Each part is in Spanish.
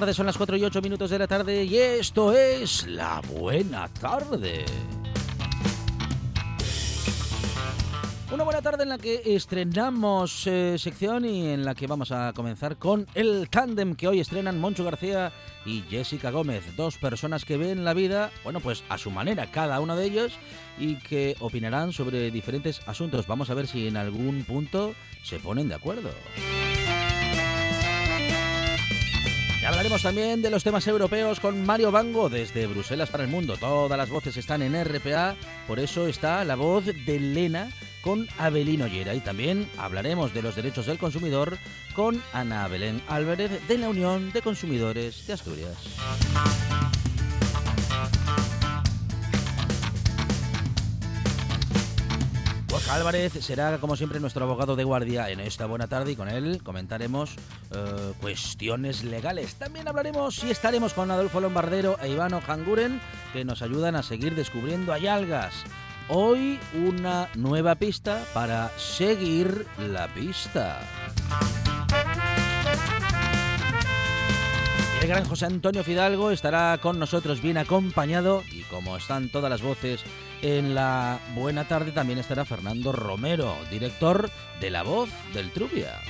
Tardes. Son las 4 y 8 minutos de la tarde y esto es La Buena Tarde. Una buena tarde en la que estrenamos eh, sección y en la que vamos a comenzar con el tándem que hoy estrenan Moncho García y Jessica Gómez, dos personas que ven la vida, bueno, pues a su manera, cada uno de ellos, y que opinarán sobre diferentes asuntos. Vamos a ver si en algún punto se ponen de acuerdo. Hablaremos también de los temas europeos con Mario Bango desde Bruselas para el mundo. Todas las voces están en RPA, por eso está la voz de Lena con Abelino Llera. Y también hablaremos de los derechos del consumidor con Ana Belén Álvarez de la Unión de Consumidores de Asturias. Álvarez será, como siempre, nuestro abogado de guardia en esta buena tarde y con él comentaremos eh, cuestiones legales. También hablaremos y estaremos con Adolfo Lombardero e Ivano Hanguren, que nos ayudan a seguir descubriendo algas. Hoy una nueva pista para seguir la pista. El gran José Antonio Fidalgo estará con nosotros bien acompañado y como están todas las voces en la buena tarde también estará Fernando Romero, director de La Voz del Trubia.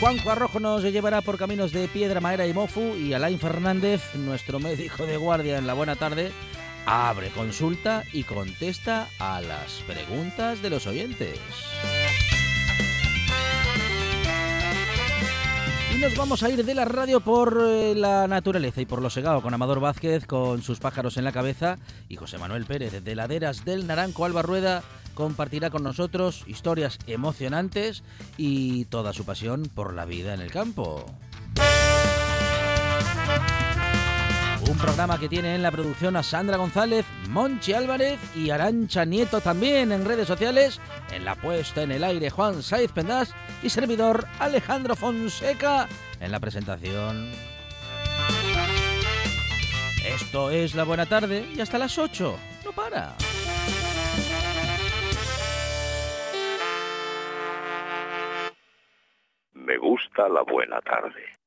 Juanjo Arrojo nos llevará por caminos de piedra, madera y mofu y Alain Fernández, nuestro médico de guardia en la buena tarde, abre consulta y contesta a las preguntas de los oyentes. Vamos a ir de la radio por eh, la naturaleza y por lo segado con Amador Vázquez con sus pájaros en la cabeza y José Manuel Pérez de Laderas del Naranco Alba Rueda compartirá con nosotros historias emocionantes y toda su pasión por la vida en el campo. Un programa que tiene en la producción a Sandra González, Monchi Álvarez y Arancha Nieto también en redes sociales, en la puesta en el aire Juan Saiz Pendas y servidor Alejandro Fonseca en la presentación. Esto es La Buena Tarde y hasta las 8. No para. Me gusta la buena tarde.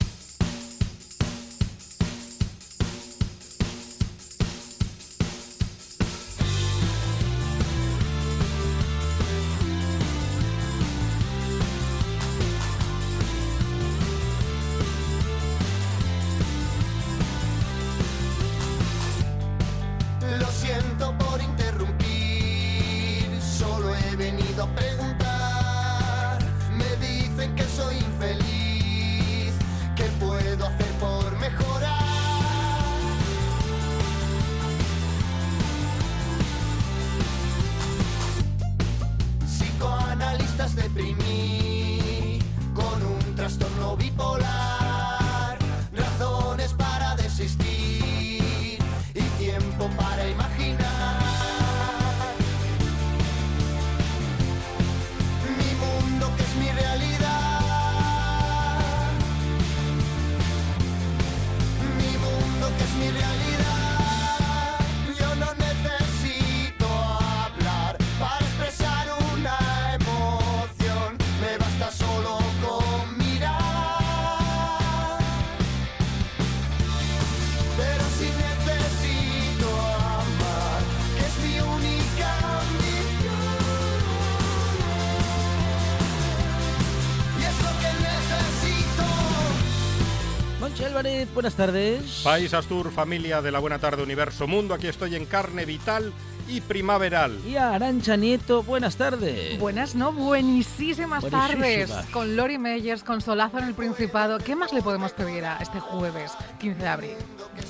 Buenas tardes. País Astur, familia de la Buena Tarde Universo Mundo, aquí estoy en carne vital y primaveral. Y a Arancha Nieto, buenas tardes. Buenas, no, buenísimas, Buenísimas. tardes. Con Lori Meyers, con Solazo en el Principado. ¿Qué más le podemos pedir a este jueves 15 de abril?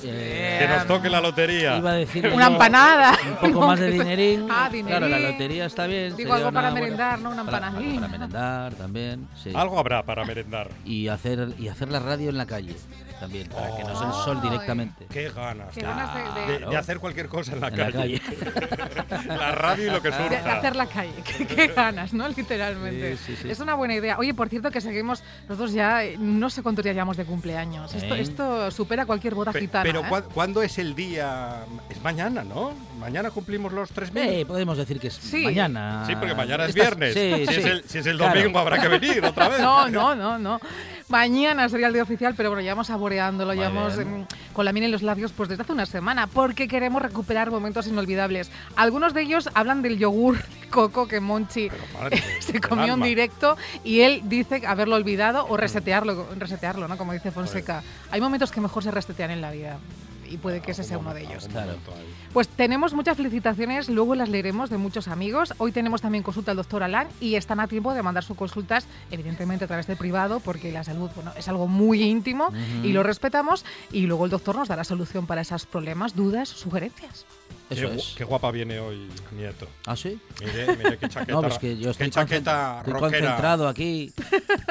Eh, Que nos toque la lotería. Iba a decir Una empanada. Un poco No, más de dinerín. Ah, Claro, la dinerín. lotería está bien. Digo, algo para buena- merendar, ¿no? Una para- empanadilla. Para, merendar también, sí. Algo habrá para merendar. Y hacer, y hacer la radio en la calle también, para que nos dé el sol directamente. Qué ganas. Qué de- ganas de, de- de, Claro. de hacer cualquier cosa en la En la calle. la radio y lo que de- de surja. hacer la calle. Qué, qué ganas, ¿no? Literalmente. Sí, sí, sí. Es una buena idea. Oye, por cierto, que seguimos nosotros ya, eh, no sé cuántos días llevamos de cumpleaños. Esto, ¿Eh? esto supera cualquier boda Pe- gitana. pero ¿eh? ¿cuá- ¿cuándo es el día? Es mañana, ¿no? Mañana cumplimos los 3.000. Eh, podemos decir que es Sí. mañana. Sí, porque mañana es Estás- viernes. Sí, si, sí. Es el, si es el Claro. domingo habrá que venir otra vez. No, no, no, no. Mañana sería el día oficial, pero bueno, saboreándolo, Muy llevamos mm, con la miel en los labios pues desde hace una semana, porque queremos recuperar momentos inolvidables. Algunos de ellos hablan del yogur coco que Monchi madre se comió en directo y él dice haberlo olvidado o resetearlo, resetearlo, ¿no? Como dice Fonseca. Hay momentos que mejor se resetean en la vida y puede que ese sea uno de ellos. Pues tenemos muchas felicitaciones, luego las leeremos de muchos amigos. Hoy tenemos también consulta al doctor Alán y están a tiempo de mandar sus consultas, evidentemente a través del privado, porque la salud bueno, es algo muy íntimo y lo respetamos. Y luego el doctor nos dará solución para esos problemas, dudas, sugerencias. Eso qué, es. qué guapa viene hoy, Nieto. ¿Ah, sí? Mire, mire qué chaqueta. No, pues que yo estoy, qué chaqueta estoy concentrado aquí.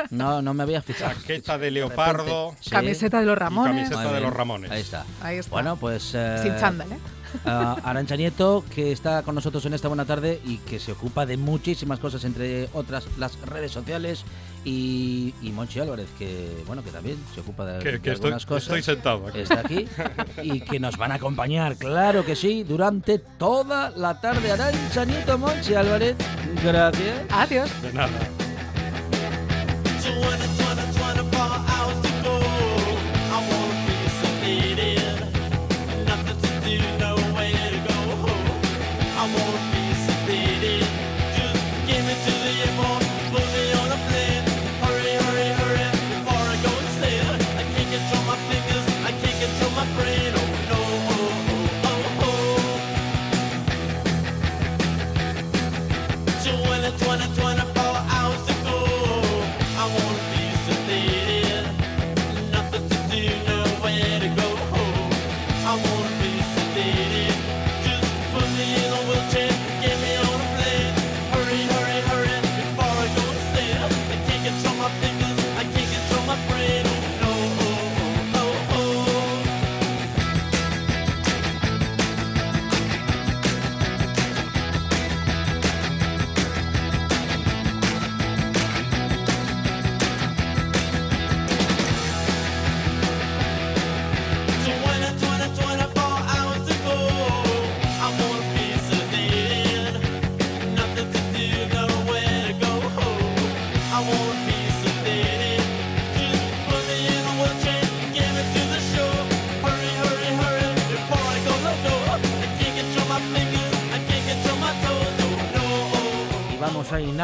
No, no me había fijado. Chaqueta de leopardo. Sí. Camiseta de los Y Ramones. camiseta Muy de bien. los Ramones. Ahí está. Ahí está. Bueno, pues. eh, Sin chándal, ¿eh? a Arancha Nieto, que está con nosotros en esta buena tarde y que se ocupa de muchísimas cosas, entre otras las redes sociales, y, y Monchi Álvarez, que bueno, que también se ocupa de, Que, de que estoy, cosas. estoy sentado aquí. Está aquí y que nos van a acompañar, claro que sí, durante toda la tarde. Arancha Nieto, Monchi Álvarez, gracias. Adiós. De nada.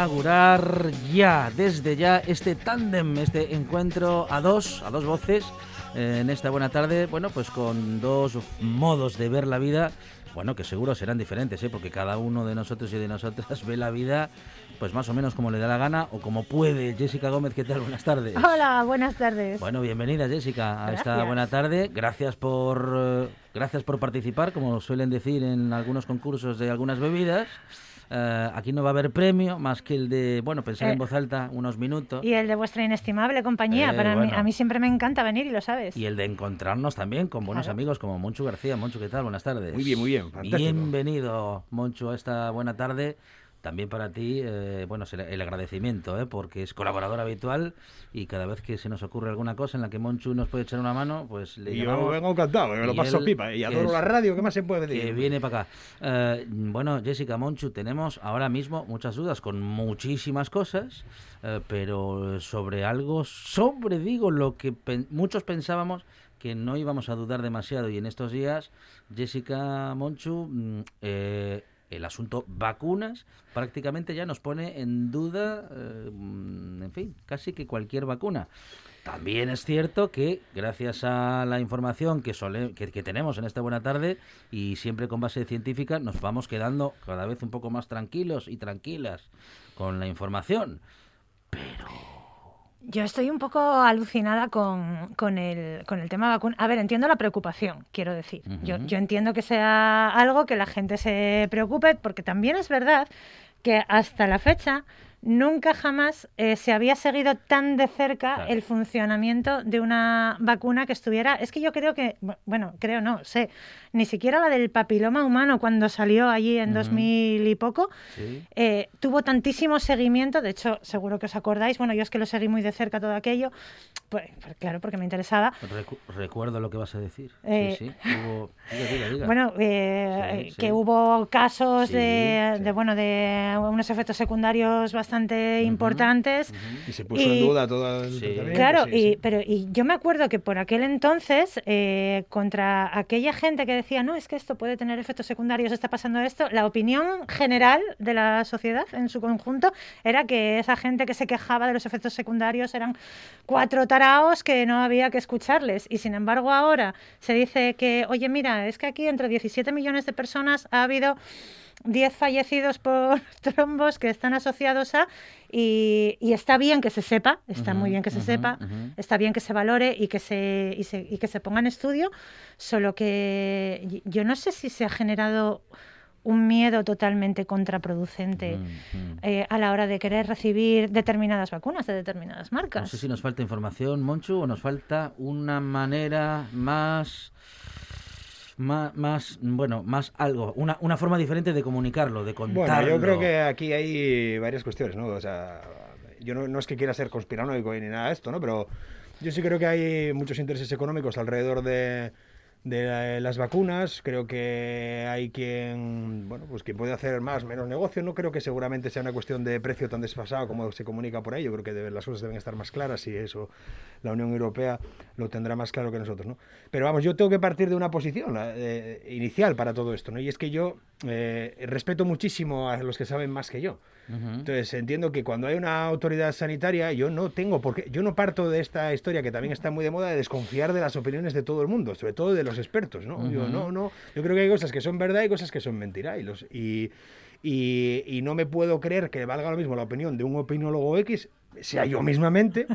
Inaugurar ya, desde ya, este tándem, este encuentro a dos, a dos voces eh, en esta buena tarde, bueno, pues con dos modos de ver la vida, bueno, que seguro serán diferentes, ¿eh? porque cada uno de nosotros y de nosotras ve la vida, pues más o menos como le da la gana o como puede. Jessica Gómez, ¿qué tal? Buenas tardes. Hola, buenas tardes. Bueno, bienvenida Jessica a esta Gracias. buena tarde. Gracias por eh, gracias por participar, como suelen decir en algunos concursos de algunas bebidas. Eh, aquí no va a haber premio más que el de, bueno, pensar en Eh, voz alta unos minutos Y el de vuestra inestimable compañía. Eh, Para mí, bueno. a mí siempre me encanta venir y lo sabes. y el de encontrarnos también con buenos Claro. amigos como Monchu García. Monchu, ¿qué tal? Buenas tardes. Muy bien, muy bien, fantástico. Bienvenido, Monchu, a esta buena tarde. También para ti, eh, bueno, el agradecimiento, ¿eh? porque es colaborador habitual y cada vez que se nos ocurre alguna cosa en la que Monchu nos puede echar una mano, pues le Y yo vengo encantado, me lo y paso pipa. Y que adoro la radio, ¿qué más se puede que decir? viene para acá. Eh, bueno, Jessica Monchu, tenemos ahora mismo muchas dudas con muchísimas cosas, eh, pero sobre algo, sobre, digo, lo que pen- muchos pensábamos que no íbamos a dudar demasiado y en estos días, Jessica Monchu, mm, eh, el asunto vacunas prácticamente ya nos pone en duda, eh, en fin, casi que cualquier vacuna. También es cierto que gracias a la información que, sole- que, que tenemos en esta buena tarde y siempre con base científica nos vamos quedando cada vez un poco más tranquilos y tranquilas con la información. Yo estoy un poco alucinada con, con el, con el tema vacuna. A ver, entiendo la preocupación, quiero decir. yo, yo entiendo que sea algo que la gente se preocupe, porque también es verdad que hasta la fecha nunca jamás eh, se había seguido tan de cerca Claro. el funcionamiento de una vacuna que estuviera. Es que yo creo que, bu- bueno, creo no, sé, ni siquiera la del papiloma humano cuando salió allí en Ujú. 2000 y poco, ¿sí? eh, tuvo tantísimo seguimiento, de hecho, seguro que os acordáis, bueno, yo es que lo seguí muy de cerca todo aquello, pues, pues claro, porque me interesaba. Recu- recuerdo lo que vas a decir. Eh, sí, sí. Hubo... Diga, diga, diga. Bueno, eh, Sí, que sí. hubo casos Sí, de, sí. de, bueno, de unos efectos secundarios bastante Ujú, importantes. Y se puso Y- en duda todo el Sí. tratamiento, Claro, sí, y, sí. pero y yo me acuerdo que por aquel entonces, eh, contra aquella gente que decía, no, es que esto puede tener efectos secundarios, está pasando esto, la opinión general de la sociedad en su conjunto era que esa gente que se quejaba de los efectos secundarios eran cuatro taraos que no había que escucharles. Y sin embargo ahora se dice que, oye, mira, es que aquí entre 17 millones de personas ha habido 10 fallecidos por trombos que están asociados a, y, y está bien que se sepa, está muy bien que se sepa, está bien que se valore y que se, y, se, y que se ponga en estudio, solo que yo no sé si se ha generado un miedo totalmente contraproducente Mm, mm. eh, a la hora de querer recibir determinadas vacunas de determinadas marcas. No sé si nos falta información, Monchu, o nos falta una manera más, más, más bueno, más algo, una, una forma diferente de comunicarlo, de contarlo. Bueno, yo creo que aquí hay varias cuestiones, ¿no? O sea, yo no, no es que quiera ser conspiranoico ni nada de esto, ¿no? Pero yo sí creo que hay muchos intereses económicos alrededor de, de la- las vacunas. Creo que hay quien, bueno, pues que puede hacer más, menos negocio. No creo que seguramente sea una cuestión de precio tan desfasado como se comunica por ahí. Yo creo que debe- las cosas deben estar más claras y eso la Unión Europea lo tendrá más claro que nosotros, ¿no? Pero vamos, yo tengo que partir de una posición eh, inicial para todo esto, ¿no? Y es que yo eh, respeto muchísimo a los que saben más que yo. Entonces entiendo que cuando hay una autoridad sanitaria, yo no tengo por qué, yo no parto de esta historia que también está muy de moda de desconfiar de las opiniones de todo el mundo, sobre todo de los expertos, ¿no? Yo no, no, yo creo que hay cosas que son verdad y cosas que son mentira y los y, y, y no me puedo creer que valga lo mismo la opinión de un opinólogo X sea yo mismamente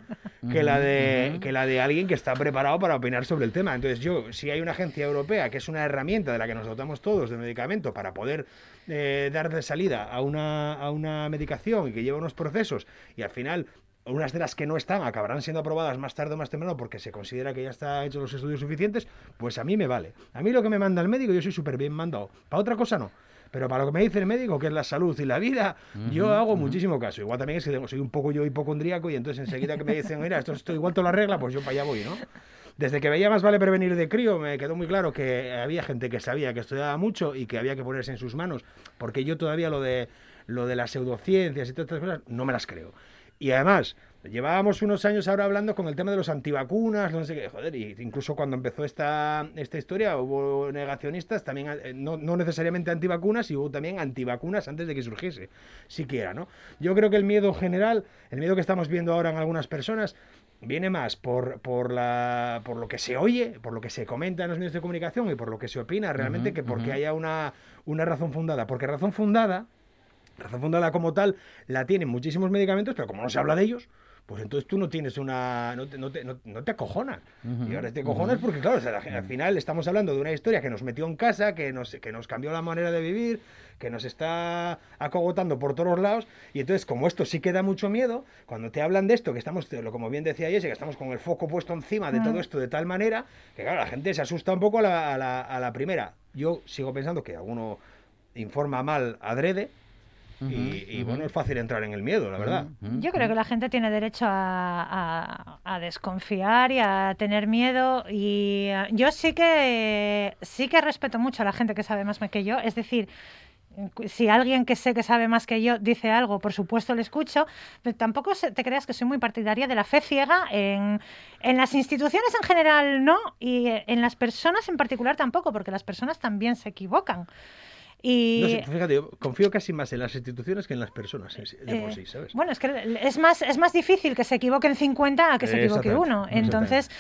que la de que la de alguien que está preparado para opinar sobre el tema. Entonces yo, si hay una agencia europea que es una herramienta de la que nos dotamos todos de medicamento para poder eh, dar de salida a una, a una medicación y que lleva unos procesos y al final unas de las que no están acabarán siendo aprobadas más tarde o más temprano porque se considera que ya está hecho los estudios suficientes, pues a mí me vale. A mí lo que me manda el médico, yo soy súper bien mandado. Para otra cosa no. Pero para lo que me dice el médico, que es la salud y la vida, yo hago muchísimo caso. Igual también es que soy un poco yo hipocondríaco y entonces enseguida que me dicen, mira, esto, esto igual te lo arregla, pues yo para allá voy, ¿no? Desde que veía más vale prevenir de crío, me quedó muy claro que había gente que sabía que estudiaba mucho y que había que ponerse en sus manos, porque yo todavía lo de, lo de las pseudociencias y todas estas cosas no me las creo. Y además, llevábamos unos años ahora hablando con el tema de los antivacunas, no sé qué, joder, y incluso cuando empezó esta, esta historia hubo negacionistas, también, eh, no, no necesariamente antivacunas, y hubo también antivacunas antes de que surgiese, siquiera, ¿no? Yo creo que el miedo general, el miedo que estamos viendo ahora en algunas personas, viene más por, por, la, por lo que se oye, por lo que se comenta en los medios de comunicación y por lo que se opina realmente, que porque haya una, una razón fundada. Porque razón fundada, razón fundada como tal, la tienen muchísimos medicamentos, pero como no se habla de ellos, pues entonces tú no tienes una. no te, no te, no- no te acojonas. Y ahora te acojonas porque, claro, o sea, al final estamos hablando de una historia que nos metió en casa, que nos, que nos cambió la manera de vivir, que nos está acogotando por todos lados. Y entonces, como esto sí que da mucho miedo, cuando te hablan de esto, que estamos, como bien decía Jessica, estamos con el foco puesto encima de todo esto de tal manera que, claro, la gente se asusta un poco a la, a la- a la primera. Yo sigo pensando que alguno informa mal adrede. Y, y, bueno, es fácil entrar en el miedo, la verdad. Yo creo que la gente tiene derecho a, a- a desconfiar y a tener miedo y eh, yo sí que sí que respeto mucho a la gente que sabe más que yo, es decir, si alguien que sé que sabe más que yo dice algo, por supuesto le escucho, pero tampoco te creas que soy muy partidaria de la fe ciega en, en las instituciones en general, no, y eh, en las personas en particular tampoco, porque las personas también se equivocan. Y, No sé, fíjate, yo confío casi más en las instituciones que en las personas sí- de por sí, ¿sabes? Bueno, es que es más, es más difícil que se equivoquen 50 a que se equivoque uno. Entonces,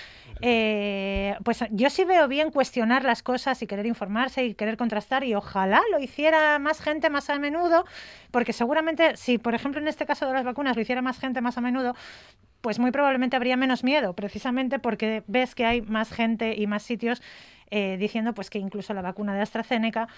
eh, pues yo sí veo bien cuestionar las cosas y querer informarse y querer contrastar y ojalá lo hiciera más gente más a menudo, porque seguramente si, por ejemplo, en este caso de las vacunas lo hiciera más gente más a menudo, pues muy probablemente habría menos miedo, precisamente porque ves que hay más gente y más sitios eh, diciendo pues que incluso la vacuna de AstraZeneca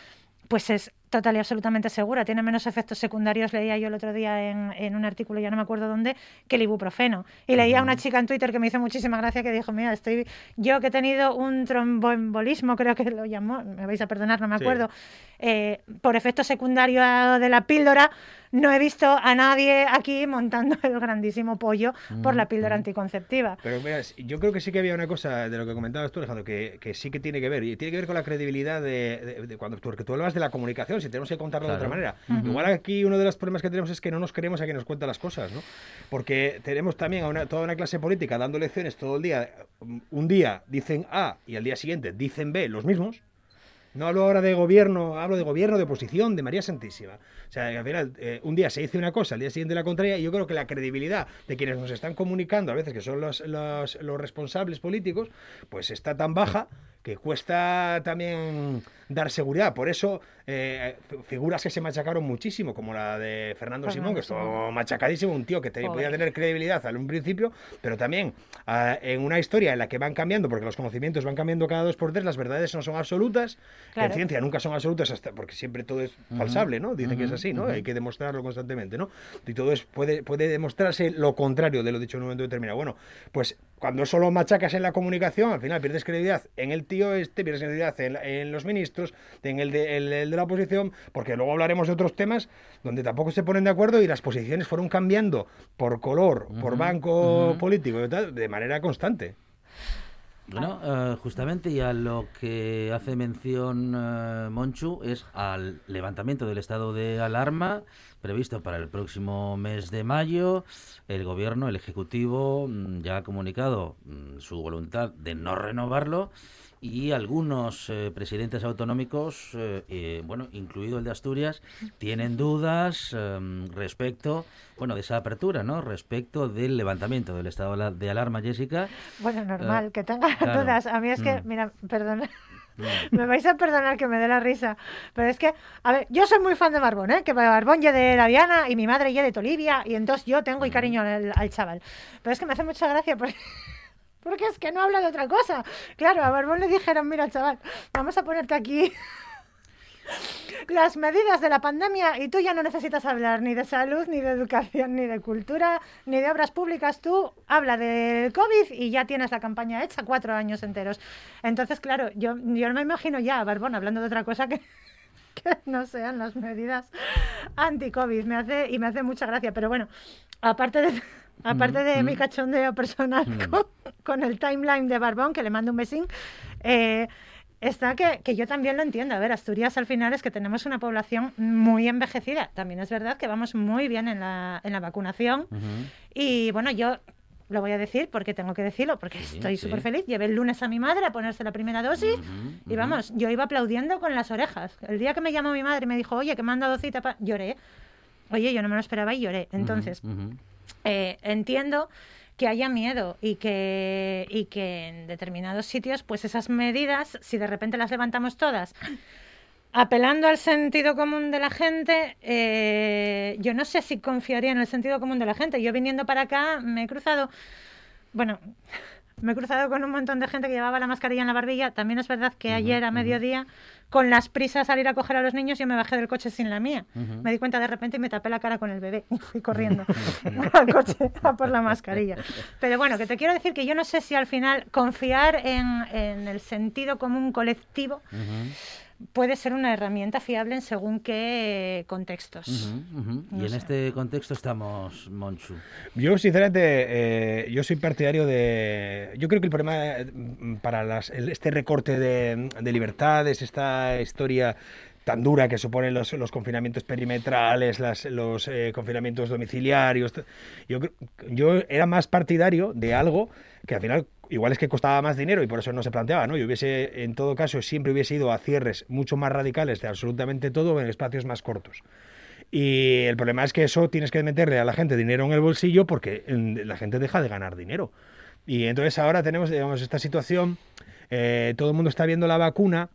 pues es total y absolutamente segura. Tiene menos efectos secundarios, leía yo el otro día en, en un artículo, ya no me acuerdo dónde, que el ibuprofeno. Y leía a una chica en Twitter que me hizo muchísima gracia que dijo, mira, estoy yo que he tenido un tromboembolismo, creo que lo llamó, me vais a perdonar, no me Sí. acuerdo, eh, por efecto secundario de la píldora, no he visto a nadie aquí montando el grandísimo pollo por la píldora anticonceptiva. Pero mira, yo creo que sí que había una cosa de lo que comentabas tú, Alejandro, que, que sí que tiene que ver, y tiene que ver con la credibilidad de, de- de cuando porque tú hablabas de la comunicación, si tenemos que contarlo de otra Claro. manera. Igual aquí uno de los problemas que tenemos es que no nos creemos a quien nos cuenta las cosas, ¿no? Porque tenemos también a una- toda una clase política dando lecciones todo el día. Un día dicen A y al día siguiente dicen B, los mismos. No hablo ahora de gobierno, hablo de gobierno, de oposición, de María Santísima. O sea, al final, eh, un día se dice una cosa, al día siguiente la contraria, y yo creo que la credibilidad de quienes nos están comunicando, a veces que son los, los, los responsables políticos, pues está tan baja que cuesta también dar seguridad. Por eso, eh, figuras que se machacaron muchísimo, como la de Fernando Fernando Simón, que estuvo machacadísimo, un tío que te- podía tener credibilidad al un principio, pero también ah, en una historia en la que van cambiando, porque los conocimientos van cambiando cada dos por tres, las verdades no son absolutas, Claro. en ciencia nunca son absolutas, hasta porque siempre todo es falsable, ¿no? Dicen que es así, ¿no? Hay que demostrarlo constantemente, ¿no? Y todo es, puede, puede demostrarse lo contrario de lo dicho en un momento determinado. Bueno, pues cuando solo machacas en la comunicación, al final pierdes credibilidad en el tío este, pierdes credibilidad en, la- en los ministros, en el de, el- el de la oposición, porque luego hablaremos de otros temas donde tampoco se ponen de acuerdo y las posiciones fueron cambiando por color, por banco político, y tal, de manera constante. Bueno, eh, justamente y a lo que hace mención eh, Monchu es al levantamiento del estado de alarma previsto para el próximo mes de mayo. El gobierno, el Ejecutivo, mm, ya ha comunicado mm, su voluntad de no renovarlo y algunos eh, presidentes autonómicos, eh, eh, bueno, incluido el de Asturias, tienen dudas em, respecto, bueno, de esa apertura, ¿no? Respecto del levantamiento del estado de la- de alarma, Jessica. Bueno, normal, Eh, que tenga claro. dudas. A mí es que, Mm. mira, perdona. Me vais a perdonar que me dé la risa, pero es que, a ver, yo soy muy fan de Barbón, ¿eh? Que Barbón ya de la Diana y mi madre ya de Tolivia, y entonces yo tengo y cariño al, al chaval. Pero es que me hace mucha gracia porque, porque es que no habla de otra cosa. Claro, a Barbón le dijeron, mira, chaval, vamos a ponerte aquí las medidas de la pandemia y tú ya no necesitas hablar ni de salud, ni de educación, ni de cultura, ni de obras públicas. Tú habla del COVID y ya tienes la campaña hecha cuatro años enteros. Entonces, claro, yo, yo no me imagino ya a Barbón hablando de otra cosa que, que no sean las medidas anti-COVID. Me hace, y me hace mucha gracia. Pero bueno, aparte de, aparte de mi cachondeo personal con, con el timeline de Barbón, que le mando un besín, eh, está que, que yo también lo entiendo. A ver, Asturias al final es que tenemos una población muy envejecida. También es verdad que vamos muy bien en la, en la vacunación. Ujú. Y bueno, yo lo voy a decir porque tengo que decirlo, porque Sí, estoy sí. súper feliz. Llevé el lunes a mi madre a ponerse la primera dosis Ujú, y ujú. vamos, yo iba aplaudiendo con las orejas. El día que me llamó mi madre y me dijo, oye, que me han dado cita, pa-", lloré. Oye, yo no me lo esperaba y lloré. Entonces, eh, entiendo que haya miedo y que, y que en determinados sitios, pues esas medidas, si de repente las levantamos todas, apelando al sentido común de la gente, eh, yo no sé si confiaría en el sentido común de la gente. Yo viniendo para acá me he cruzado, bueno, me he cruzado con un montón de gente que llevaba la mascarilla en la barbilla. También es verdad que ayer a mediodía, con las prisas al ir a coger a los niños, yo me bajé del coche sin la mía. Me di cuenta de repente y me tapé la cara con el bebé y fui corriendo al coche a por la mascarilla. Pero bueno, que te quiero decir que yo no sé si al final confiar en, en el sentido común colectivo. Puede ser una herramienta fiable en según qué contextos. Y No en sé. este contexto estamos, Monchu. Yo, sinceramente, eh, yo soy partidario de... Yo creo que el problema mm, para las, el- este recorte de, de libertades, esta historia tan dura que suponen los, los confinamientos perimetrales, las- los eh, confinamientos domiciliarios, yo era más partidario de algo que al final igual es que costaba más dinero y por eso no se planteaba, ¿no? Yo hubiese, en todo caso, siempre hubiese ido a cierres mucho más radicales de absolutamente todo en espacios más cortos. Y el problema es que eso tienes que meterle a la gente dinero en el bolsillo porque la gente deja de ganar dinero. Y entonces ahora tenemos, digamos, esta situación, eh, todo el mundo está viendo la vacuna,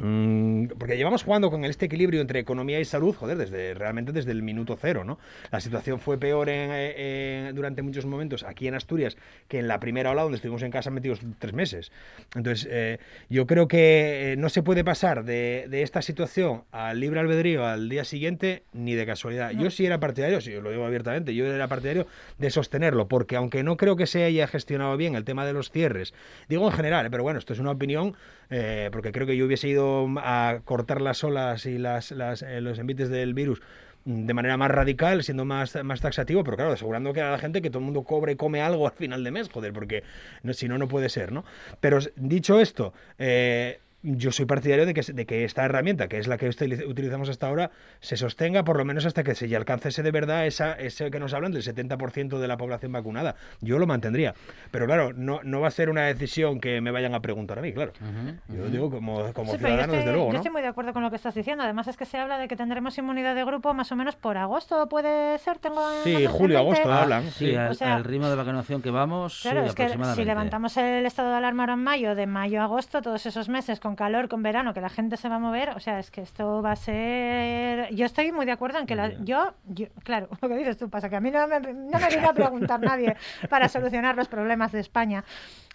porque llevamos jugando con este equilibrio entre economía y salud, joder, desde realmente desde el minuto cero, ¿no? La situación fue peor en, eh, en- durante muchos momentos aquí en Asturias que en la primera ola donde estuvimos en casa metidos tres meses. Entonces, eh, yo creo que eh, no se puede pasar de, de esta situación al libre albedrío al día siguiente ni de casualidad. Yo sí era partidario, sí, lo digo abiertamente, yo era partidario de sostenerlo, porque aunque no creo que se haya gestionado bien el tema de los cierres, digo en general, eh, pero bueno, esto es una opinión, eh, porque creo que yo hubiese ido a cortar las olas y las, las, eh, los envites del virus de manera más radical, siendo más, más taxativo, pero claro, asegurando que a la gente que todo el mundo cobre y come algo al final de mes, joder, porque si no, no puede ser, ¿no? Pero dicho esto, eh, yo soy partidario de que, de que esta herramienta, que es la que utili- utilizamos hasta ahora, se sostenga por lo menos hasta que se y alcancese de verdad esa, ese que nos hablan del 70% de la población vacunada. Yo lo mantendría. Pero claro, no, no va a ser una decisión que me vayan a preguntar a mí, claro. Yo digo como, como Sí, ciudadano, estoy, desde luego, yo ¿no? estoy muy de acuerdo con lo que estás diciendo. Además es que se habla de que tendremos inmunidad de grupo más o menos por agosto, puede ser. Tengo en- Sí, julio, agosto, hablan. Sí, sí. al, O sea- al ritmo de vacunación que vamos, Claro, sí, es que si levantamos el estado de alarma ahora en mayo, de mayo a agosto, todos esos meses con calor, con verano, que la gente se va a mover, o sea, es que esto va a ser... Yo estoy muy de acuerdo en que la... yo, yo- claro, lo que dices tú pasa, que a mí no me, no me viene a preguntar nadie para solucionar los problemas de España.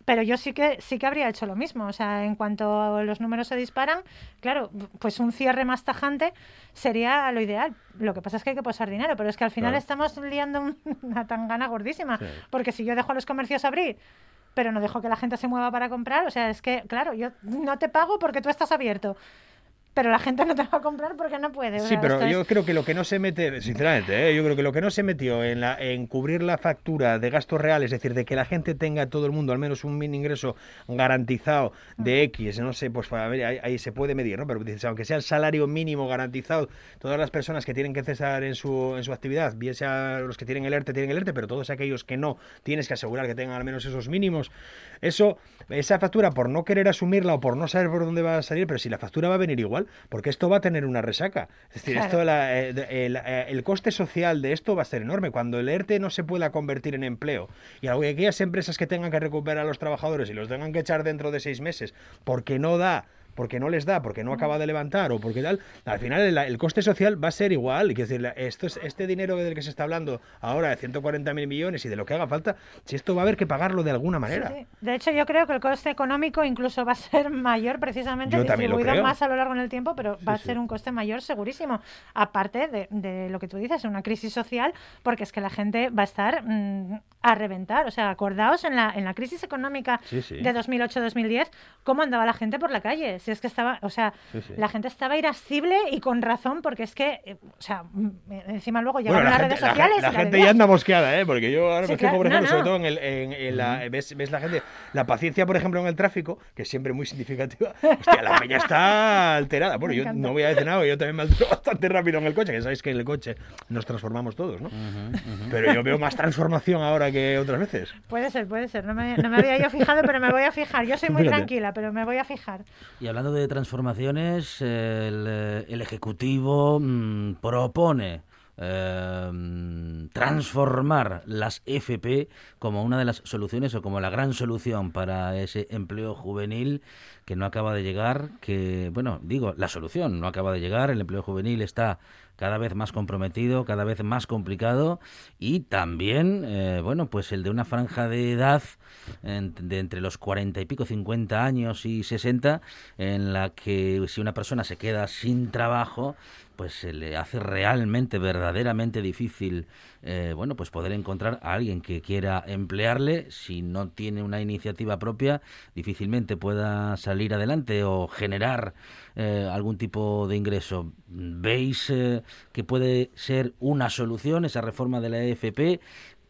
Pero yo sí que sí que habría hecho lo mismo. O sea, en cuanto los números se disparan, claro, pues un cierre más tajante sería lo ideal. Lo que pasa es que hay que posar dinero, pero es que al final Claro. estamos liando un- una tangana gordísima. Porque si yo dejo a los comercios abrir, pero no dejo que la gente se mueva para comprar, o sea, es que, claro, yo no te pago porque tú estás abierto. Pero la gente no te va a comprar porque no puede. Sí, pero es- yo creo que lo que no se mete, sinceramente, ¿eh? yo creo que lo que no se metió en, la, en cubrir la factura de gastos reales, es decir, de que la gente tenga todo el mundo al menos un mini ingreso garantizado de X, no sé, pues a ver, ahí, ahí se puede medir, ¿no? Pero aunque sea el salario mínimo garantizado, todas las personas que tienen que cesar en su, en su actividad, bien sea los que tienen el ERTE, tienen el ERTE, pero todos aquellos que no, tienes que asegurar que tengan al menos esos mínimos. Eso, esa factura, por no querer asumirla o por no saber por dónde va a salir, pero si la factura va a venir igual, porque esto va a tener una resaca. Es decir, Claro. esto, la- eh, de- el, eh, el coste social de esto va a ser enorme. Cuando el ERTE no se pueda convertir en empleo y aquellas empresas que tengan que recuperar a los trabajadores y los tengan que echar dentro de seis meses porque no da porque no les da, porque no acaba de levantar o porque tal, al final el, el coste social va a ser igual. Y decir, esto es, este dinero del que se está hablando ahora de 140.000 millones y de lo que haga falta, si esto va a haber que pagarlo de alguna manera. Sí, sí. De hecho, yo creo que el coste económico incluso va a ser mayor precisamente Yo distribuido más a lo largo en el tiempo, pero va a ser un coste mayor segurísimo. Aparte de, de lo que tú dices, una crisis social, porque es que la gente va a estar mm, a reventar. O sea, acordaos en la, en la crisis económica de 2008-2010, cómo andaba la gente por la calle. Si es que estaba, o sea, Sí, sí. la gente estaba irascible y con razón, porque es que, eh, o sea, mm, encima luego Bueno, llegaron la las gente, redes la sociales. la y la gente ya anda mosqueada, ¿eh? Porque yo ahora Sí, me por claro, ejemplo, no, sobre no. todo en, el, en, en la... Ves, ves la gente... La paciencia, por ejemplo, en el tráfico, que es siempre muy significativa. Hostia, la peña está alterada. Bueno, Me yo encanta. no voy a decir nada, yo también me altero bastante rápido en el coche, que sabéis que en el coche nos transformamos todos, ¿no? Pero yo veo más transformación ahora que otras veces. Puede ser, puede ser. No me, no me había yo fijado, pero me voy a fijar. Yo soy muy Fíjate. tranquila, pero me voy a fijar. Y hablando de transformaciones, el, eh, Ejecutivo mm, propone mm, transformar las FP como una de las soluciones o como la gran solución para ese empleo juvenil que no acaba de llegar, que, bueno, digo, la solución no acaba de llegar, el empleo juvenil está cada vez más comprometido, cada vez más complicado y también, eh, bueno, pues el de una franja de edad de entre los 40 y pico, 50 años y 60, en la que si una persona se queda sin trabajo, pues se le hace realmente, verdaderamente difícil, eh, bueno, pues poder encontrar a alguien que quiera emplearle, si no tiene una iniciativa propia, difícilmente pueda salir adelante o generar eh, algún tipo de ingreso. ¿Veis eh, que puede ser una solución esa reforma de la EFP?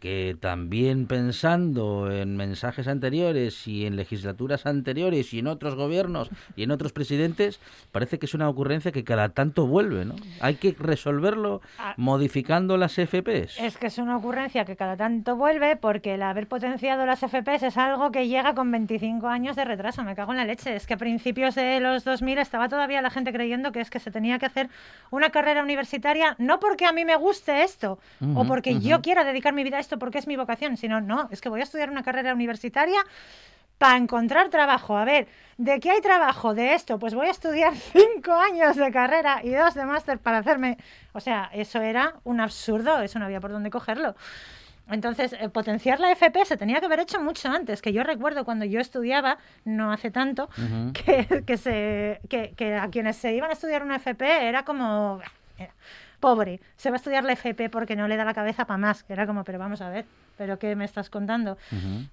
Que también pensando en mensajes anteriores y en legislaturas anteriores y en otros gobiernos y en otros presidentes, parece que es una ocurrencia que cada tanto vuelve, ¿no? Hay que resolverlo Ah. modificando las FPs. Es que es una ocurrencia que cada tanto vuelve porque el haber potenciado las FPs es algo que llega con 25 años de retraso. Me cago en la leche. Es que a principios de los 2000 estaba todavía la gente creyendo que es que se tenía que hacer una carrera universitaria, no porque a mí me guste esto o porque yo quiera dedicar mi vida a esto porque es mi vocación, sino no, es que voy a estudiar una carrera universitaria para encontrar trabajo. A ver, ¿de qué hay trabajo? De esto, pues voy a estudiar cinco años de carrera y dos de máster para hacerme... O sea, eso era un absurdo, eso no había por dónde cogerlo. Entonces, eh, potenciar la FP se tenía que haber hecho mucho antes, que yo recuerdo cuando yo estudiaba, no hace tanto, Ujú. que, que, se, que, que a quienes se iban a estudiar una FP era como... era pobre, se va a estudiar la FP porque no le da la cabeza para más, que era como, pero vamos a ver, ¿pero qué me estás contando?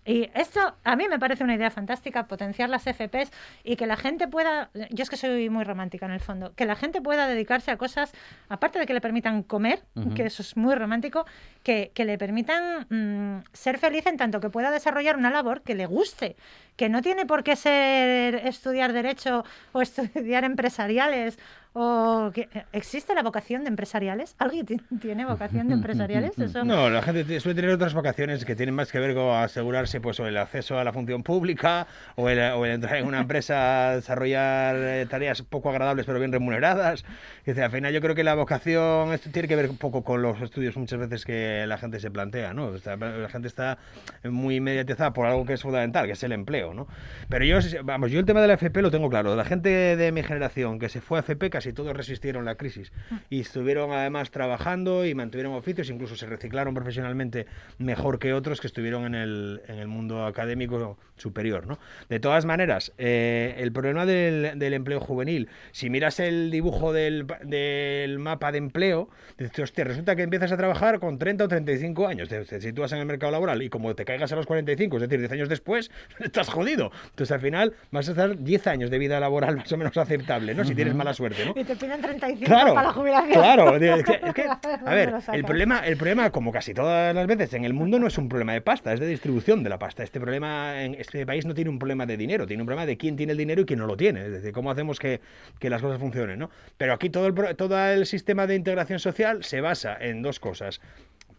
Y esto a mí me parece una idea fantástica, potenciar las FPs y que la gente pueda, yo es que soy muy romántica en el fondo, que la gente pueda dedicarse a cosas, aparte de que le permitan comer, que eso es muy romántico, que, que le permitan mm, ser feliz en tanto que pueda desarrollar una labor que le guste, que no tiene por qué ser estudiar derecho o estudiar empresariales o que existe la vocación de empresariales. ¿Alguien ti- tiene vocación de empresariales? Eso No, la gente te- suele tener otras vacaciones que tienen más que ver con asegurarse pues o el acceso a la función pública o el, o el entrar en una empresa a desarrollar eh, tareas poco agradables pero bien remuneradas. Es decir, al final yo creo que la vocación esto tiene que ver un poco con los estudios muchas veces que la gente se plantea, ¿no? O sea, la gente está muy mediatizada por algo que es fundamental, que es el empleo, ¿no? Pero yo, vamos, yo el tema de la FP lo tengo claro. La gente de mi generación que se fue a FP casi todos resistieron la crisis y estuvieron además trabajando y mantuvieron oficios, incluso se reciclaron profesionalmente mejor que otros que estuvieron en el, en el mundo académico superior, ¿no? De todas maneras, eh, el problema del, del empleo juvenil, si miras el dibujo del, del mapa de empleo, dices, hostia, resulta que empiezas a trabajar con 30 o 35 años, te, te sitúas en el mercado laboral y como te caigas a los 45, es decir, 10 años después, estás jodido. Entonces al final vas a estar 10 años de vida laboral más o menos aceptable, ¿no? Si tienes mala suerte, ¿no? Y te piden 35 Claro, para la jubilación. claro. Es que- es que, a ¿Dónde ver, lo el problema, el problema, como casi todas las veces en el mundo, no es un problema de pasta, es de distribución de la pasta. Este problema en este país no tiene un problema de dinero, tiene un problema de quién tiene el dinero y quién no lo tiene. Es decir, cómo hacemos que, que las cosas funcionen, ¿no? Pero aquí todo el, todo el sistema de integración social se basa en dos cosas.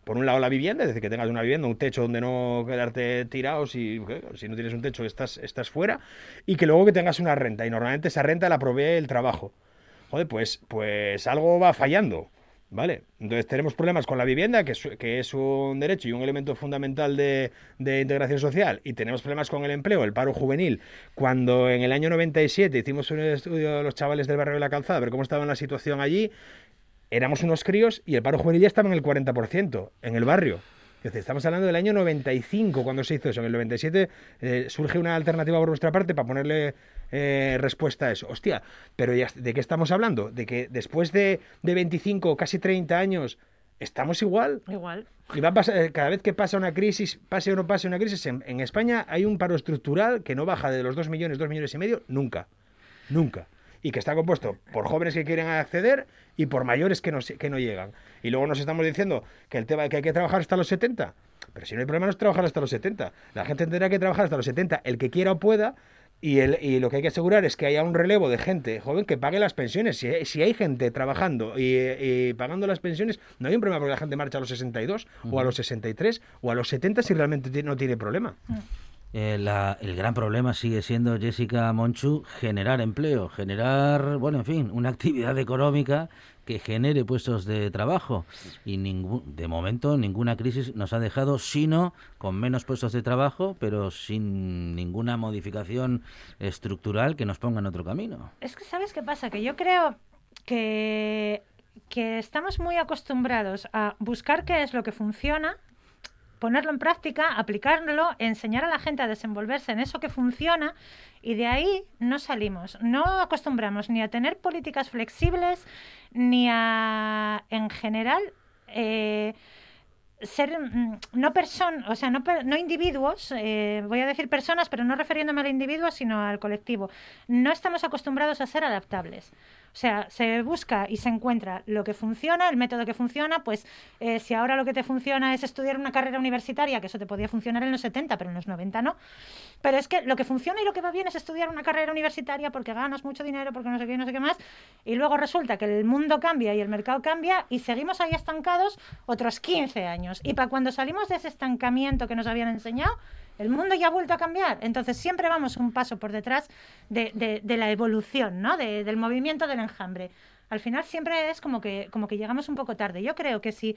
Por un lado la vivienda, es decir, que tengas una vivienda, un techo donde no quedarte tirado, si, si no tienes un techo estás, estás fuera, y que luego que tengas una renta, y normalmente esa renta la provee el trabajo. Pues, pues algo va fallando, ¿vale? Entonces tenemos problemas con la vivienda, que es, un derecho y un elemento fundamental de, integración social, y tenemos problemas con el empleo, el paro juvenil. Cuando en el año 97 hicimos un estudio de los chavales del barrio de la calzada, a ver cómo estaba la situación allí, éramos unos críos y el paro juvenil ya estaba en el 40% en el barrio. Es decir, estamos hablando del año 95 cuando se hizo eso. En el 97 eh, surge una alternativa por nuestra parte para ponerle eh, respuesta a eso. Hostia, pero ya, ¿de qué estamos hablando? De que después de, de 25, casi 30 años, estamos igual. Igual. Y va a pasar, eh, cada vez que pasa una crisis, pase o no pase una crisis, en, en España hay un paro estructural que no baja de los 2 millones, 2 millones y medio, nunca. Nunca. Y que está compuesto por jóvenes que quieren acceder y por mayores que no, que no llegan. Y luego nos estamos diciendo que el tema de que hay que trabajar hasta los 70. Pero si no hay problema no es trabajar hasta los 70. La gente tendrá que trabajar hasta los 70, el que quiera o pueda. Y, el, y lo que hay que asegurar es que haya un relevo de gente joven que pague las pensiones. Si, hay- si hay gente trabajando y, y pagando las pensiones, no hay un problema porque la gente marcha a los 62 o a los 63 o a los 70 si realmente no tiene problema. Eh, la- el gran problema sigue siendo, Jessica Monchu, generar empleo, generar, bueno, en fin, una actividad económica que genere puestos de trabajo. Y ningún, de momento ninguna crisis nos ha dejado, sino con menos puestos de trabajo, pero sin ninguna modificación estructural que nos ponga en otro camino. Es que, ¿sabes qué pasa? Que yo creo que, que estamos muy acostumbrados a buscar qué es lo que funciona, ponerlo en práctica, aplicarlo, enseñar a la gente a desenvolverse en eso que funciona y de ahí no salimos. No acostumbramos ni a tener políticas flexibles ni a, en general, eh, ser mm, no person, o sea, no, no individuos, eh, voy a decir personas, pero no refiriéndome al individuo, sino al colectivo. No estamos acostumbrados a ser adaptables. O sea, se busca y se encuentra lo que funciona, el método que funciona, pues eh, si ahora lo que te funciona es estudiar una carrera universitaria, que eso te podía funcionar en los 70, pero en los 90 no. Pero es que lo que funciona y lo que va bien es estudiar una carrera universitaria porque ganas mucho dinero, porque no sé qué, no sé qué más, y luego resulta que el mundo cambia y el mercado cambia y seguimos ahí estancados otros 15 años. Y para cuando salimos de ese estancamiento que nos habían enseñado, el mundo ya ha vuelto a cambiar. Entonces siempre vamos un paso por detrás de, la evolución, ¿no? De- del movimiento del enjambre. Al final siempre es como que, como que llegamos un poco tarde. Yo creo que si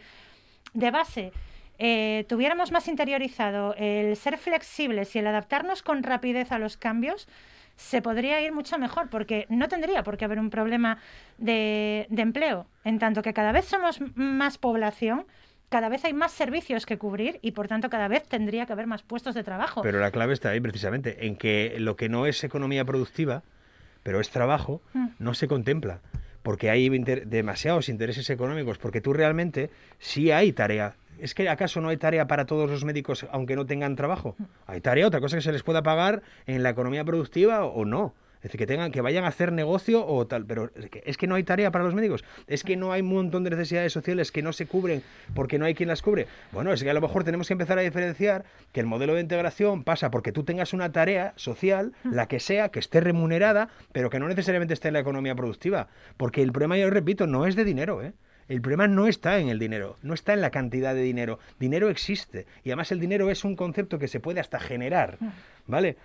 de base eh, tuviéramos más interiorizado el ser flexibles y el adaptarnos con rapidez a los cambios, se podría ir mucho mejor, porque no tendría por qué haber un problema de, empleo, en tanto que cada vez somos más población, cada vez hay más servicios que cubrir y por tanto cada vez tendría que haber más puestos de trabajo. Pero la clave está ahí precisamente, en que lo que no es economía productiva, pero es trabajo, Mm. no se contempla. Porque hay inter- demasiados intereses económicos, porque tú realmente sí hay tarea. ¿Es que acaso no hay tarea para todos los médicos aunque no tengan trabajo? Hay tarea, otra cosa que se les pueda pagar en la economía productiva o no. Es decir, que tengan, que vayan a hacer negocio o tal, pero es que, es que no hay tarea para los médicos, es que no hay un montón de necesidades sociales que no se cubren porque no hay quien las cubre. Bueno, es que a lo mejor tenemos que empezar a diferenciar que el modelo de integración pasa porque tú tengas una tarea social, la que sea, que esté remunerada, pero que no necesariamente esté en la economía productiva. Porque el problema, yo repito, no es de dinero, ¿eh? El problema no está en el dinero, no está en la cantidad de dinero. Dinero existe. Y además el dinero es un concepto que se puede hasta generar. ¿Vale?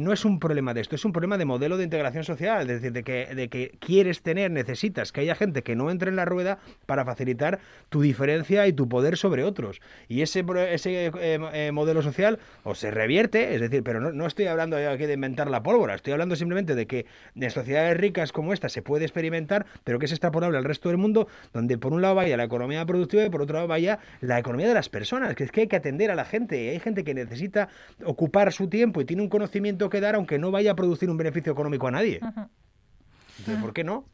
No es un problema de esto, es un problema de modelo de integración social. Es decir, de que, de que quieres tener, necesitas que haya gente que no entre en la rueda para facilitar tu diferencia y tu poder sobre otros. Y ese, ese eh, eh, modelo social o se revierte, es decir, pero no, no estoy hablando aquí de inventar la pólvora, estoy hablando simplemente de que en sociedades ricas como esta se puede experimentar, pero que es extrapolable al resto del mundo, donde por un lado vaya la economía productiva y por otro lado vaya la economía de las personas, que es que hay que atender a la gente, y hay gente que necesita ocupar su tiempo y tiene un conocimiento que dar aunque no vaya a producir un beneficio económico a nadie. Entonces, ¿Por qué no?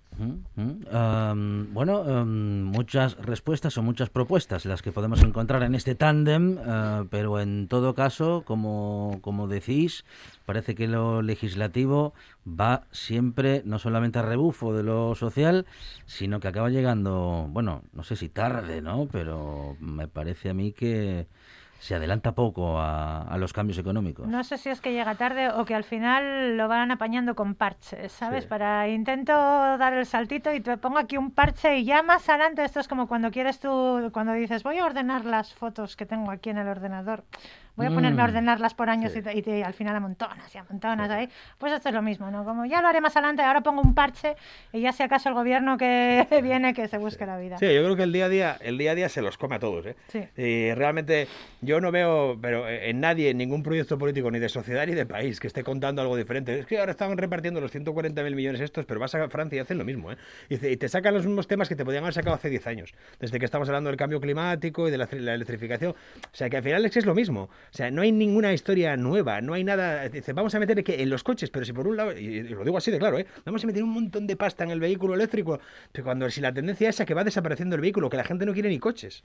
Bueno, am, muchas respuestas o muchas propuestas las que podemos encontrar en este tándem, ah, pero en todo caso, como, como decís, parece que lo legislativo va siempre no solamente a rebufo de lo social, sino que acaba llegando, bueno, no sé si tarde, ¿no? Pero me parece a mí que se adelanta poco a, a los cambios económicos. No sé si es que llega tarde o que al final lo van apañando con parches, ¿sabes? Sí. Para intento dar el saltito y te pongo aquí un parche y ya más adelante esto es como cuando quieres tú, cuando dices voy a ordenar las fotos que tengo aquí en el ordenador, voy a ponerme a Mm. ordenarlas por años Sí. y, te- y te- al final amontonas y amontonas ahí. Pues esto es lo mismo, ¿no? Como ya lo haré más adelante, ahora pongo un parche y ya si acaso el gobierno que viene que se busque la vida. Sí, yo creo que el día a día, el día a día se los come a todos, ¿eh? Sí. Y realmente yo no veo, pero en nadie, en ningún proyecto político, ni de sociedad ni de país, que esté contando algo diferente. Es que ahora estaban repartiendo los 140.000 millones estos, pero vas a Francia y hacen lo mismo, ¿eh? Y, te sacan los mismos temas que te podían haber sacado hace 10 años, desde que estamos hablando del cambio climático y de la, la electrificación. O sea, que al final es lo mismo. O sea, no hay ninguna historia nueva, no hay nada. Dice, vamos a meter en los coches, pero si por un lado, y lo digo así de claro, ¿eh? Vamos a meter un montón de pasta en el vehículo eléctrico, pero cuando si la tendencia es a que va desapareciendo el vehículo, que la gente no quiere ni coches.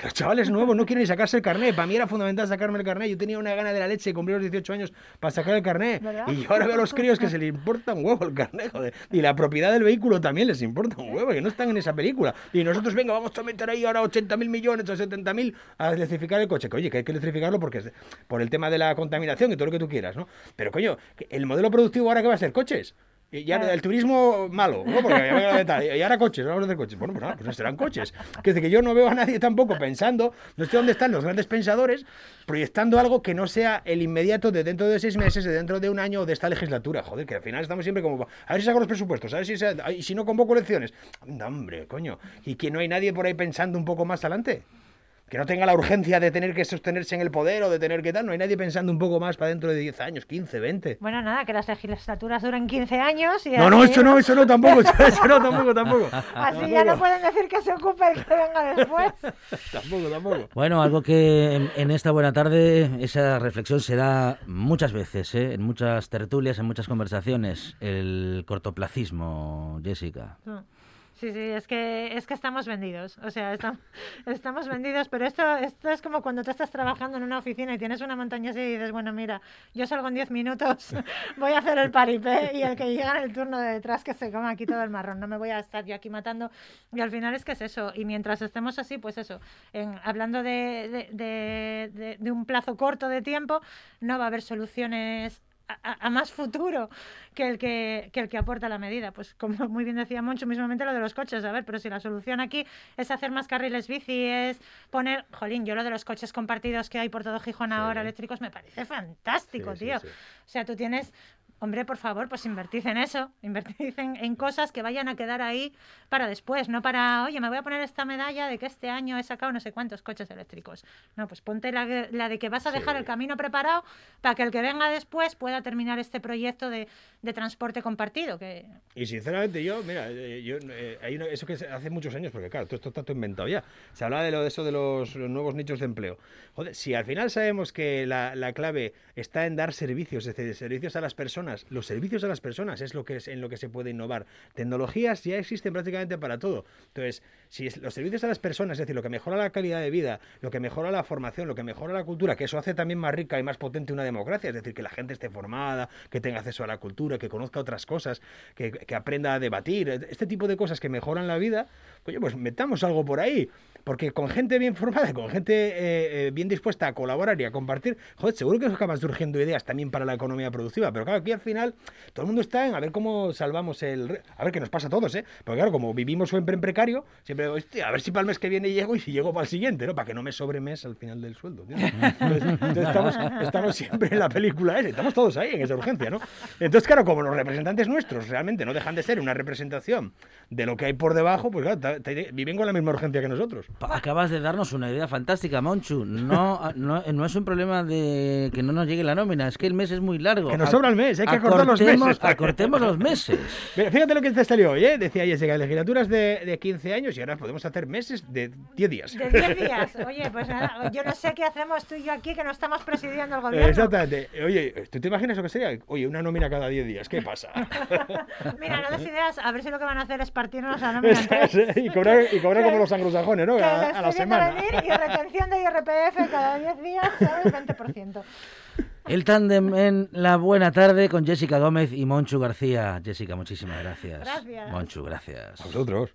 Que los chavales nuevos no quieren sacarse el carnet. Para mí era fundamental sacarme el carnet. Yo tenía una gana de la leche y cumplí los 18 años para sacar el carnet. ¿Verdad? Y ahora veo a los críos que se les importa un huevo el carnet, joder. Y la propiedad del vehículo también les importa un huevo, que no están en esa película. Y nosotros, venga, vamos a meter ahí ahora 80.000 millones o 70.000 a electrificar el coche. Que oye, que hay que electrificarlo porque es por el tema de la contaminación y todo lo que tú quieras, ¿no? Pero coño, el modelo productivo ahora que va a ser coches. Y Claro. el turismo malo, ¿no? Porque a y ahora coches, vamos a hacer coches. Bueno, pues nada, pues no serán coches. Que dice que yo no veo a nadie tampoco pensando, no sé dónde están los grandes pensadores, proyectando algo que no sea el inmediato de dentro de seis meses, de dentro de un año o de esta legislatura. Joder, que al final estamos siempre como, a ver si saco los presupuestos, a ver si, se- y si no convoco elecciones. Anda, hombre, coño. Y que no hay nadie por ahí pensando un poco más adelante. Que no tenga la urgencia de tener que sostenerse en el poder o de tener que tal. No hay nadie pensando un poco más para dentro de 10 años, 15, 20. Bueno, nada, que las legislaturas duren 15 años y No, no, eso no, eso no tampoco, eso no, tampoco, tampoco. Así ya no pueden decir que se ocupe el que venga después. Tampoco, tampoco. Bueno, algo que en, en esta buena tarde, esa reflexión se da muchas veces, ¿eh? en muchas tertulias, en muchas conversaciones, el cortoplacismo, Jessica. Sí, sí, es que, es que estamos vendidos. O sea, estamos, estamos vendidos, pero esto, esto es como cuando tú estás trabajando en una oficina y tienes una montaña y dices, bueno, mira, yo salgo en 10 minutos, voy a hacer el paripé y el que llega en el turno de detrás que se coma aquí todo el marrón. No me voy a estar yo aquí matando. Y al final es que es eso. Y mientras estemos así, pues eso, en, hablando de, de, de, de un plazo corto de tiempo, no va a haber soluciones a, a, más futuro que el que, que, el que aporta la medida. Pues como muy bien decía Moncho, mismamente lo de los coches, a ver, pero si la solución aquí es hacer más carriles bici, es poner, jolín, yo lo de los coches compartidos que hay por todo Gijón ahora, sí. eléctricos, me parece fantástico, sí, tío. Sí, o sea, tú tienes Hombre, por favor, pues invertid en eso, invertid en, en, cosas que vayan a quedar ahí para después, no para, oye, me voy a poner esta medalla de que este año he sacado no sé cuántos coches eléctricos. No, pues ponte la, la de que vas a dejar sí. el camino preparado para que el que venga después pueda terminar este proyecto de, de transporte compartido. Que... Y sinceramente yo, mira, eh, yo, eh, hay una, eso que hace muchos años, porque claro, todo esto está todo inventado ya, se habla de, lo, de eso de los, los nuevos nichos de empleo. Joder, si al final sabemos que la, la clave está en dar servicios, es decir, servicios a las personas, los servicios a las personas es lo que es en lo que se puede innovar. Tecnologías ya existen prácticamente para todo. Entonces, si los servicios a las personas, es decir, lo que mejora la calidad de vida, lo que mejora la formación, lo que mejora la cultura, que eso hace también más rica y más potente una democracia, es decir, que la gente esté formada, que tenga acceso a la cultura, que conozca otras cosas, que, que aprenda a debatir, este tipo de cosas que mejoran la vida, oye, pues metamos algo por ahí. Porque con gente bien formada, con gente eh, eh, bien dispuesta a colaborar y a compartir, joder, seguro que acaban surgiendo ideas también para la economía productiva. Pero claro, aquí al final todo el mundo está en a ver cómo salvamos el... A ver qué nos pasa a todos, ¿eh? Porque claro, como vivimos siempre en precario, siempre digo, hostia, a ver si para el mes que viene llego y si llego para el siguiente, ¿no? Para que no me sobre mes al final del sueldo. ¿tío? Entonces, entonces estamos, estamos, siempre en la película esa, estamos todos ahí en esa urgencia, ¿no? Entonces, claro, como los representantes nuestros realmente no dejan de ser una representación de lo que hay por debajo, pues claro, viven con la misma urgencia que nosotros. Acabas de darnos una idea fantástica, Monchu. No, no, no, es un problema de que no nos llegue la nómina, es que el mes es muy largo. Que nos sobra el mes, hay que acortar los meses. Acortemos los meses. Fíjate lo que te salió hoy, ¿eh? Decía Jessica, legislaturas de, de 15 años y ahora podemos hacer meses de 10 días. De 10 días. Oye, pues nada, yo no sé qué hacemos tú y yo aquí que no estamos presidiendo el gobierno. Exactamente. Oye, ¿tú te imaginas lo que sería? Oye, una nómina cada 10 días, ¿qué pasa? Mira, no des ideas, a ver si lo que van a hacer es partirnos la nómina. y cobrar, y cobrar como los anglosajones, ¿no? A, a la semana. Venir y retención de IRPF cada 10 días, ¿sabes? 20%. El tándem en la buena tarde con Jessica Gómez y Monchu García. Jessica, muchísimas gracias. Gracias. Monchu, gracias. A vosotros.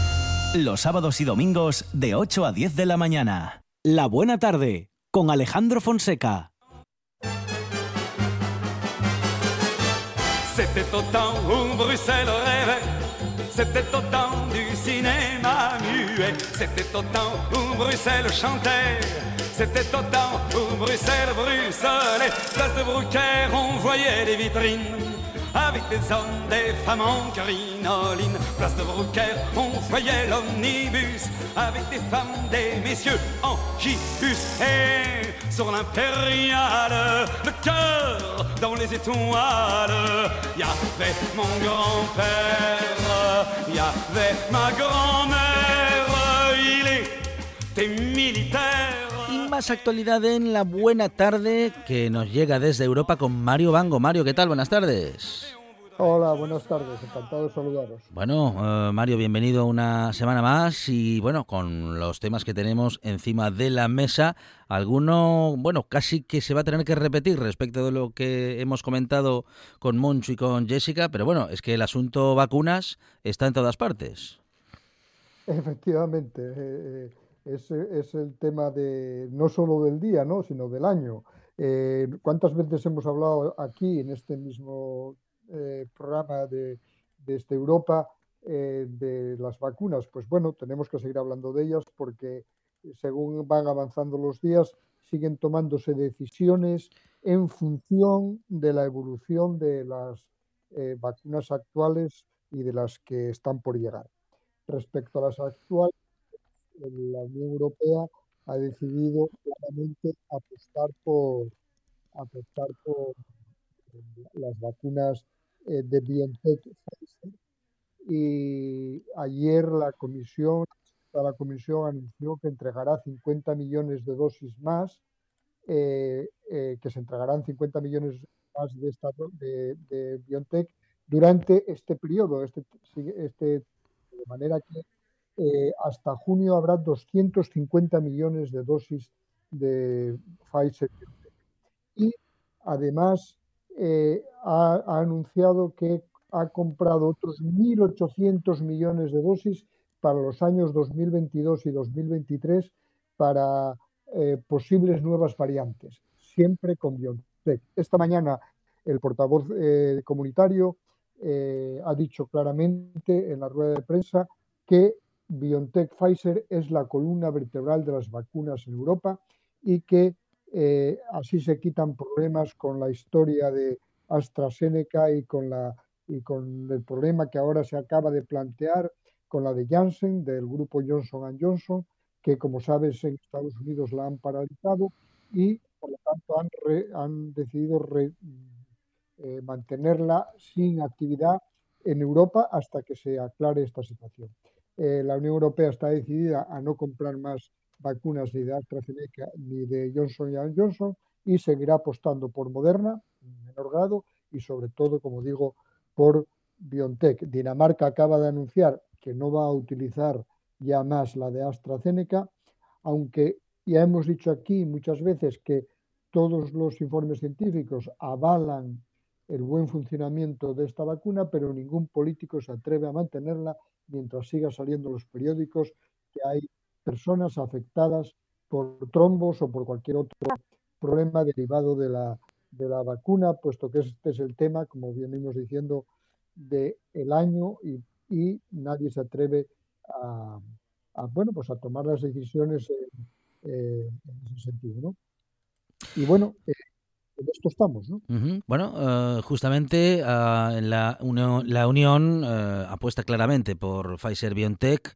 Los sábados y domingos de 8 a 10 de la mañana. La buena tarde con Alejandro Fonseca. C'était au temps où Bruxelles rêvait, c'était au temps du cinéma muet, c'était au où Bruxelles chantait, c'était au où Bruxelles bruxelait, place de Brucaire on voyait les vitrines. Avec des hommes, des femmes en crinoline Place de Brucaire, on voyait l'omnibus. Avec des femmes, des messieurs en gibus. Et sur l'impériale, le cœur dans les étoiles. Y avait mon grand-père, y avait ma grand-mère. Il était militaire más actualidad en la buena tarde que nos llega desde Europa con Mario Bango. Mario, ¿qué tal? Buenas tardes. Hola, buenas tardes, encantado de saludaros. Bueno, uh, Mario, bienvenido una semana más y bueno, con los temas que tenemos encima de la mesa, alguno, bueno, casi que se va a tener que repetir respecto de lo que hemos comentado con Moncho y con Jessica, pero bueno, es que el asunto vacunas está en todas partes. Efectivamente, eh, es, el tema de no solo del día, ¿no? sino del año. Eh, ¿Cuántas veces hemos hablado aquí en este mismo eh, programa de, desde Europa eh, de las vacunas? Pues bueno, tenemos que seguir hablando de ellas porque según van avanzando los días, siguen tomándose decisiones en función de la evolución de las vacunas actuales y de las que están por llegar. Respecto a las actuales, la Unión Europea ha decidido claramente apostar por apostar por las vacunas eh, de BioNTech y ayer la comisión la comisión anunció que entregará 50 millones de dosis más eh, eh, que se entregarán 50 millones más de, esta, de, de BioNTech durante este periodo, este, este, de manera que eh, hasta junio habrá 250 millones de dosis de Pfizer. Y además eh, ha, anunciado que ha comprado otros 1.800 millones de dosis para los años 2022 y 2023 para eh, posibles nuevas variantes, siempre con BioNTech. Esta mañana el portavoz comunitario ha dicho claramente en la rueda de prensa que BioNTech Pfizer es la columna vertebral de las vacunas en Europa y que eh, así se quitan problemas con la historia de AstraZeneca y con, la, y con el problema que ahora se acaba de plantear con la de Janssen, del grupo Johnson Johnson, que como sabes en Estados Unidos la han paralizado y por lo tanto han, han decidido eh, mantenerla sin actividad en Europa hasta que se aclare esta situación. Eh, la Unión Europea está decidida a no comprar más vacunas ni de AstraZeneca ni de Johnson Johnson y seguirá apostando por Moderna en menor grado y sobre todo, como digo, por BioNTech. Dinamarca acaba de anunciar que no va a utilizar ya más la de AstraZeneca, aunque ya hemos dicho aquí muchas veces que todos los informes científicos avalan el buen funcionamiento de esta vacuna, pero ningún político se atreve a mantenerla mientras siga saliendo los periódicos que hay personas afectadas por trombos o por cualquier otro problema derivado de la, de la vacuna, puesto que este es el tema, como venimos diciendo, del el año y, y, nadie se atreve a, bueno, pues a tomar las decisiones en ese sentido. ¿no? Y bueno, eh, en esto ¿no? Bueno, justamente la, Unión, la Unión uh, apuesta claramente por Pfizer BioNTech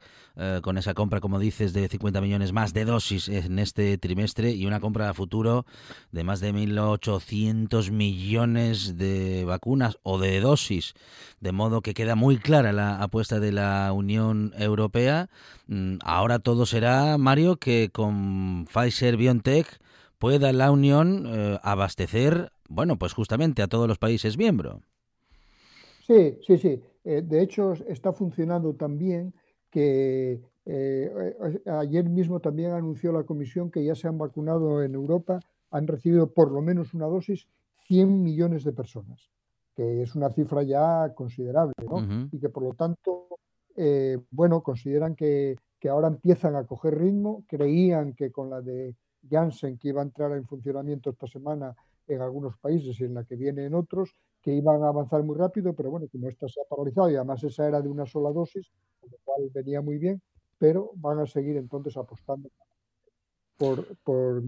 con esa compra, como dices, de 50 millones más de dosis en este trimestre y una compra a futuro de más de 1.800 millones de vacunas o de dosis, de modo que queda muy clara la apuesta de la Unión Europea. Mm, ahora todo será, Mario, que con Pfizer BioNTech pueda la Unión eh, abastecer, bueno, pues justamente a todos los países miembros. Sí, sí, sí. Eh, de hecho, está funcionando también que eh, ayer mismo también anunció la Comisión que ya se han vacunado en Europa, han recibido por lo menos una dosis 100 millones de personas, que es una cifra ya considerable, ¿no? Uh -huh. Y que por lo tanto, bueno, consideran que, que ahora empiezan a coger ritmo, creían que con la de Janssen, que iba a entrar en funcionamiento esta semana en algunos países y en la que viene en otros, que iban a avanzar muy rápido, pero bueno, como esta se ha paralizado y además esa era de una sola dosis, con lo cual venía muy bien, pero van a seguir entonces apostando por.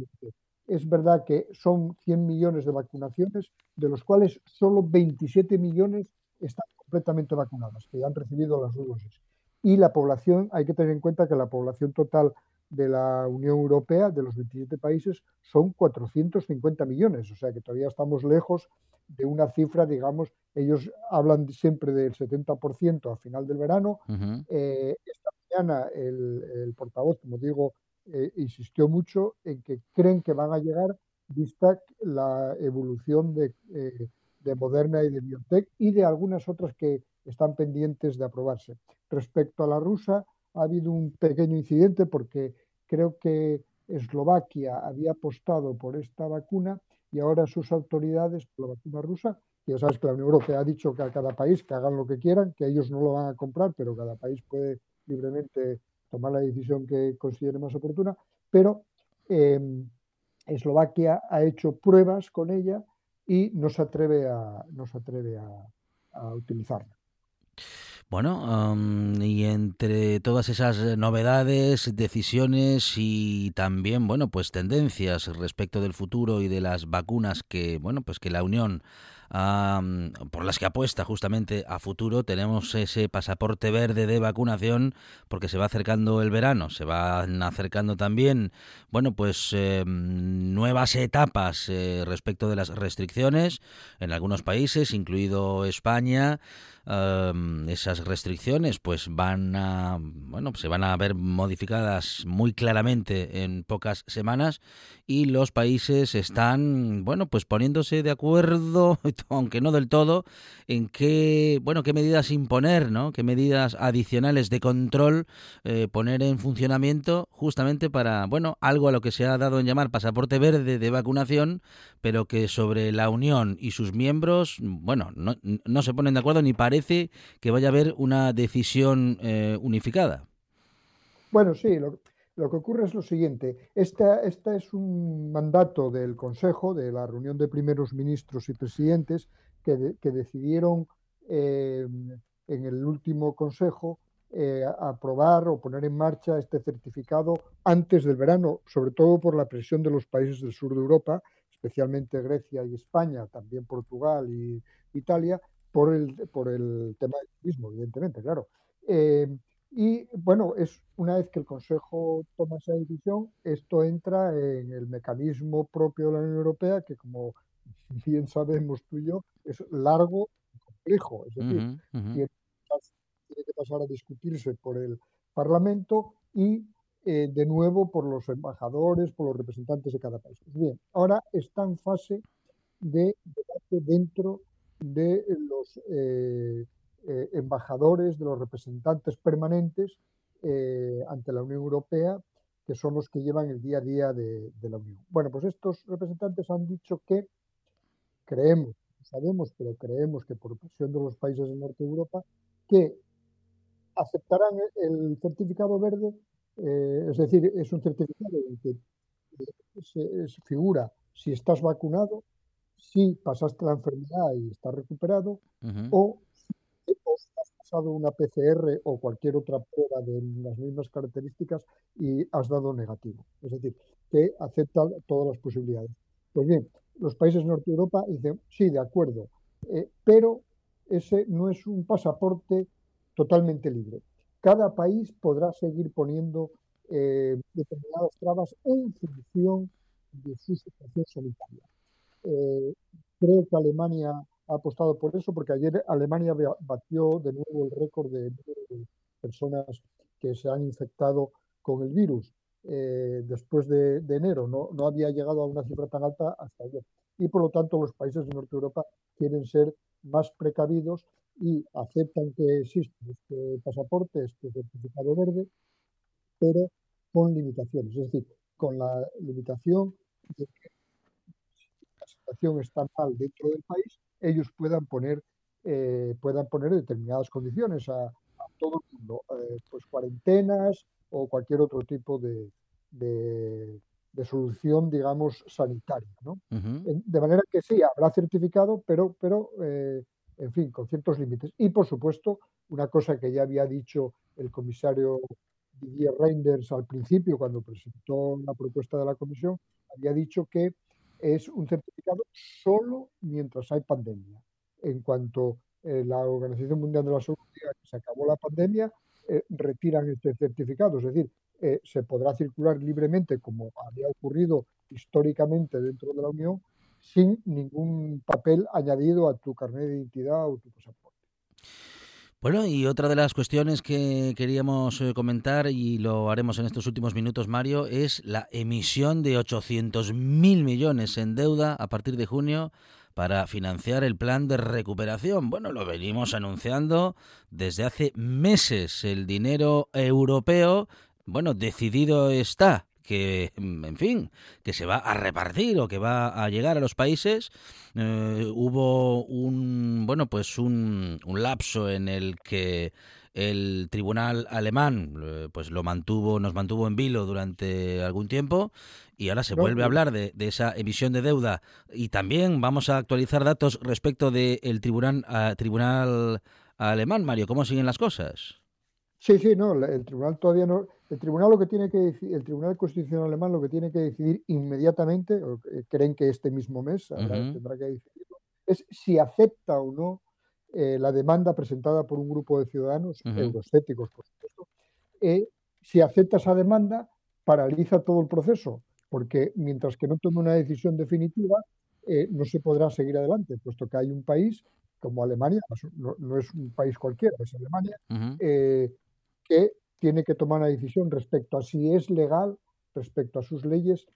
Es verdad que son 100 millones de vacunaciones, de los cuales solo 27 millones están completamente vacunadas, que ya han recibido las dos dosis. Y la población, hay que tener en cuenta que la población total de la Unión Europea, de los 27 países, son 450 millones, o sea que todavía estamos lejos de una cifra, digamos, ellos hablan siempre del 70% al final del verano. Uh -huh. eh, esta mañana el, el, portavoz, como digo, eh, insistió mucho en que creen que van a llegar, vista la evolución de, eh, de Moderna y de BioNTech y de algunas otras que están pendientes de aprobarse. Respecto a la rusa, ha habido un pequeño incidente porque creo que Eslovaquia había apostado por esta vacuna y ahora sus autoridades, por la vacuna rusa, ya sabes que la Unión Europea ha dicho que a cada país que hagan lo que quieran, que ellos no lo van a comprar, pero cada país puede libremente tomar la decisión que considere más oportuna, pero eh, Eslovaquia ha hecho pruebas con ella y no se atreve a, no se atreve a utilizarla. Bueno, um, y entre todas esas novedades, decisiones y también, bueno, pues tendencias respecto del futuro y de las vacunas que, bueno, pues que la Unión por las que apuesta justamente a futuro. Tenemos ese pasaporte verde de vacunación porque se va acercando el verano, se van acercando también, bueno, pues em, nuevas etapas eh, respecto de las restricciones en algunos países, incluido España esas restricciones pues van a bueno se van a ver modificadas muy claramente en pocas semanas y los países están bueno pues poniéndose de acuerdo aunque no del todo en qué bueno qué medidas imponer no qué medidas adicionales de control eh, poner en funcionamiento justamente para bueno algo a lo que se ha dado en llamar pasaporte verde de vacunación pero que sobre la Unión y sus miembros bueno no, no se ponen de acuerdo ni parece que vaya a haber una decisión eh, unificada. Bueno, sí, lo, que ocurre es lo siguiente. Esta, es un mandato del Consejo, de la reunión de primeros ministros y presidentes, que, decidieron eh, en el último Consejo eh, aprobar o poner en marcha este certificado antes del verano, sobre todo por la presión de los países del sur de Europa, especialmente Grecia y España, también Portugal y Italia, por el, por el tema del turismo, evidentemente, claro. Eh, y bueno, es una vez que el Consejo toma esa decisión, esto entra en el mecanismo propio de la Unión Europea, que como bien sabemos tú y yo, es largo y complejo. Es decir, Tiene, que pasar a discutirse por el Parlamento y eh, de nuevo por los embajadores, por los representantes de cada país. Bien, ahora está en fase de debate dentro de los eh, eh, embajadores, de los representantes permanentes eh, ante la Unión Europea, que son los que llevan el día a día de, la Unión. Bueno, pues estos representantes han dicho que creemos, sabemos, pero creemos que por presión de los países del norte de Europa, que aceptarán el certificado verde, es decir, es un certificado en que se, figura si estás vacunado, si pasaste la enfermedad y estás recuperado, o si has pasado una PCR o cualquier otra prueba de las mismas características y has dado negativo. Es decir, que acepta todas las posibilidades. Pues bien, los países de Norte de Europa dicen, sí, de acuerdo, eh, pero ese no es un pasaporte totalmente libre. Cada país podrá seguir poniendo eh, determinadas trabas en función de su situación sanitaria. Eh, creo que Alemania ha apostado por eso, porque ayer Alemania batió de nuevo el récord de personas que se han infectado con el virus eh, después de, enero. No, no, había llegado a una cifra tan alta hasta ayer. Y por lo tanto los países de Norte Europa quieren ser más precavidos y aceptan que existe este pasaporte, este certificado verde, pero con limitaciones. Es decir, con la limitación situación está mal dentro del país, ellos puedan poner, eh, puedan poner determinadas condiciones a, todo el mundo, eh, pues cuarentenas o cualquier otro tipo de, de, solución, digamos, sanitaria. ¿no? De manera que sí, habrá certificado, pero, pero eh, en fin, con ciertos límites. Y, por supuesto, una cosa que ya había dicho el comisario Didier Reinders al principio, cuando presentó la propuesta de la comisión, había dicho que es un certificado solo mientras hay pandemia. En cuanto eh, la Organización Mundial de la Salud diga que se acabó la pandemia, eh, retiran este certificado. Es decir, eh, se podrá circular libremente, como había ocurrido históricamente dentro de la Unión, sin ningún papel añadido a tu carnet de identidad o tu pasaporte. Bueno, y otra de las cuestiones que queríamos eh, comentar, y lo haremos en estos últimos minutos, Mario, es la emisión de 800.000 millones en deuda a partir de junio para financiar el plan de recuperación. Bueno, lo venimos anunciando desde hace meses. El dinero europeo, bueno, decidido está que, mm, en fin, que se va a repartir o que va a llegar a los países. Eh, hubo un, bueno, pues un, un lapso en el que el tribunal alemán eh, pues lo mantuvo nos mantuvo en vilo durante algún tiempo y ahora se vuelve a hablar de, de, esa emisión de deuda y también vamos a actualizar datos respecto del tribunal tribunal alemán. Mario, ¿cómo siguen las cosas? Sí, sí, no, el tribunal todavía no. El tribunal lo que tiene que el Tribunal Constitucional alemán lo que tiene que decidir inmediatamente, o creen que este mismo mes tendrá que decidirlo, es si acepta o no eh, la demanda presentada por un grupo de ciudadanos euroscépticos, por supuesto. Eh, si acepta esa demanda, paraliza todo el proceso, porque mientras que no tome una decisión definitiva, eh, no se podrá seguir adelante, puesto que hay un país como Alemania, no, es un país cualquiera, es Alemania, que tiene que tomar una decisión respecto a si es legal, respecto a sus leyes,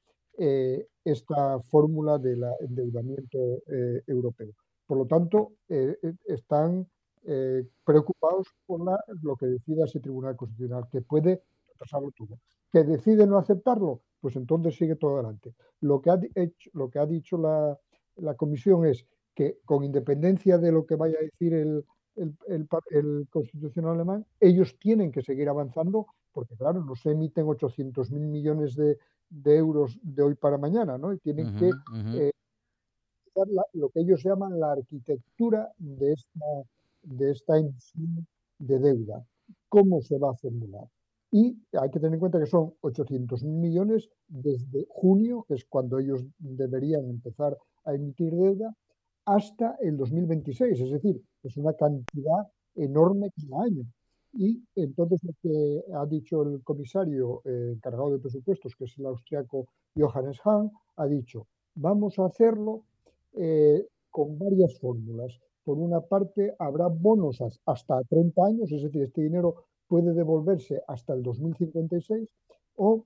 esta fórmula del endeudamiento europeo. Por lo tanto, eh, eh, están eh, preocupados por lo que decida ese Tribunal Constitucional, que puede pasarlo todo. ¿Que decide no aceptarlo? Pues entonces sigue todo adelante. Lo que ha, hecho, lo que ha dicho la, Comisión es que, con independencia de lo que vaya a decir el, el, Constitucional alemán, ellos tienen que seguir avanzando, porque, claro, no se emiten 800.000 millones de, euros de hoy para mañana, ¿no? Y tienen que lo que ellos llaman la arquitectura de esta, de esta emisión de deuda. ¿Cómo se va a formular? Y hay que tener en cuenta que son 800.000 millones desde junio, que es cuando ellos deberían empezar a emitir deuda, hasta el 2026. Es decir, es una cantidad enorme cada año. Y entonces lo que ha dicho el comisario eh, encargado de presupuestos, que es el austriaco Johannes Hahn, ha dicho, vamos a hacerlo eh, con varias fórmulas. Por una parte, habrá bonos hasta 30 años, es decir, este dinero puede devolverse hasta el 2056, o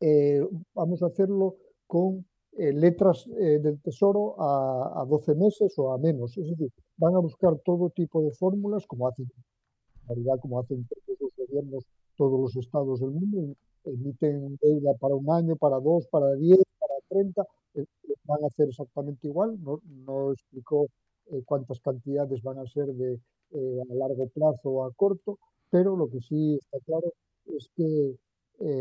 eh, vamos a hacerlo con eh, letras del Tesoro a, a, 12 meses o a menos. Es decir, van a buscar todo tipo de fórmulas, como hacen, como hacen todos los gobiernos, todos los estados del mundo, emiten deuda para un año, para dos, para diez, para treinta, eh, van a hacer exactamente igual, no, no explicó eh, cuántas cantidades van a ser de eh, a largo plazo o a corto, pero lo que sí está claro es que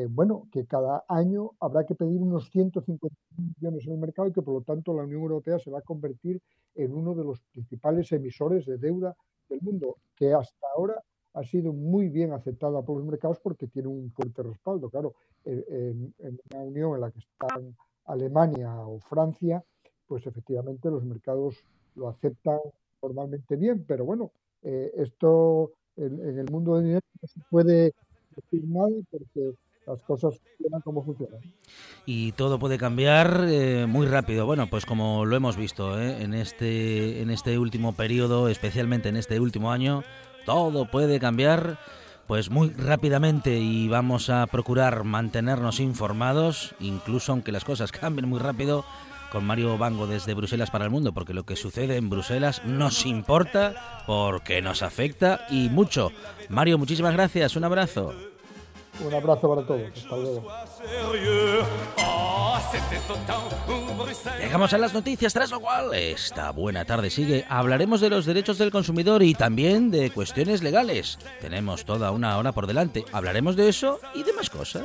bueno, que cada año habrá que pedir unos 150 millones en el mercado y que por lo tanto la Unión Europea se va a convertir en uno de los principales emisores de deuda del mundo, que hasta ahora ha sido muy bien aceptada por los mercados porque tiene un fuerte respaldo. Claro, en, en una unión en la que están Alemania o Francia, pues efectivamente los mercados lo aceptan formalmente bien, pero bueno, eh, esto en, el mundo del dinero no se puede decir nada porque las cosas funcionan como funcionan. Y todo puede cambiar eh, muy rápido. Bueno, pues como lo hemos visto eh, en, este, en este último periodo, especialmente en este último año, todo puede cambiar pues muy rápidamente y vamos a procurar mantenernos informados, incluso aunque las cosas cambien muy rápido, con Mario Bango desde Bruselas para el mundo, porque lo que sucede en Bruselas nos importa, porque nos afecta y mucho. Mario, muchísimas gracias, un abrazo. Un abrazo para todos. Hasta luego. Llegamos a las noticias, tras lo cual esta buena tarde sigue. Hablaremos de los derechos del consumidor y también de cuestiones legales. Tenemos toda una hora por delante. Hablaremos de eso y de más cosas.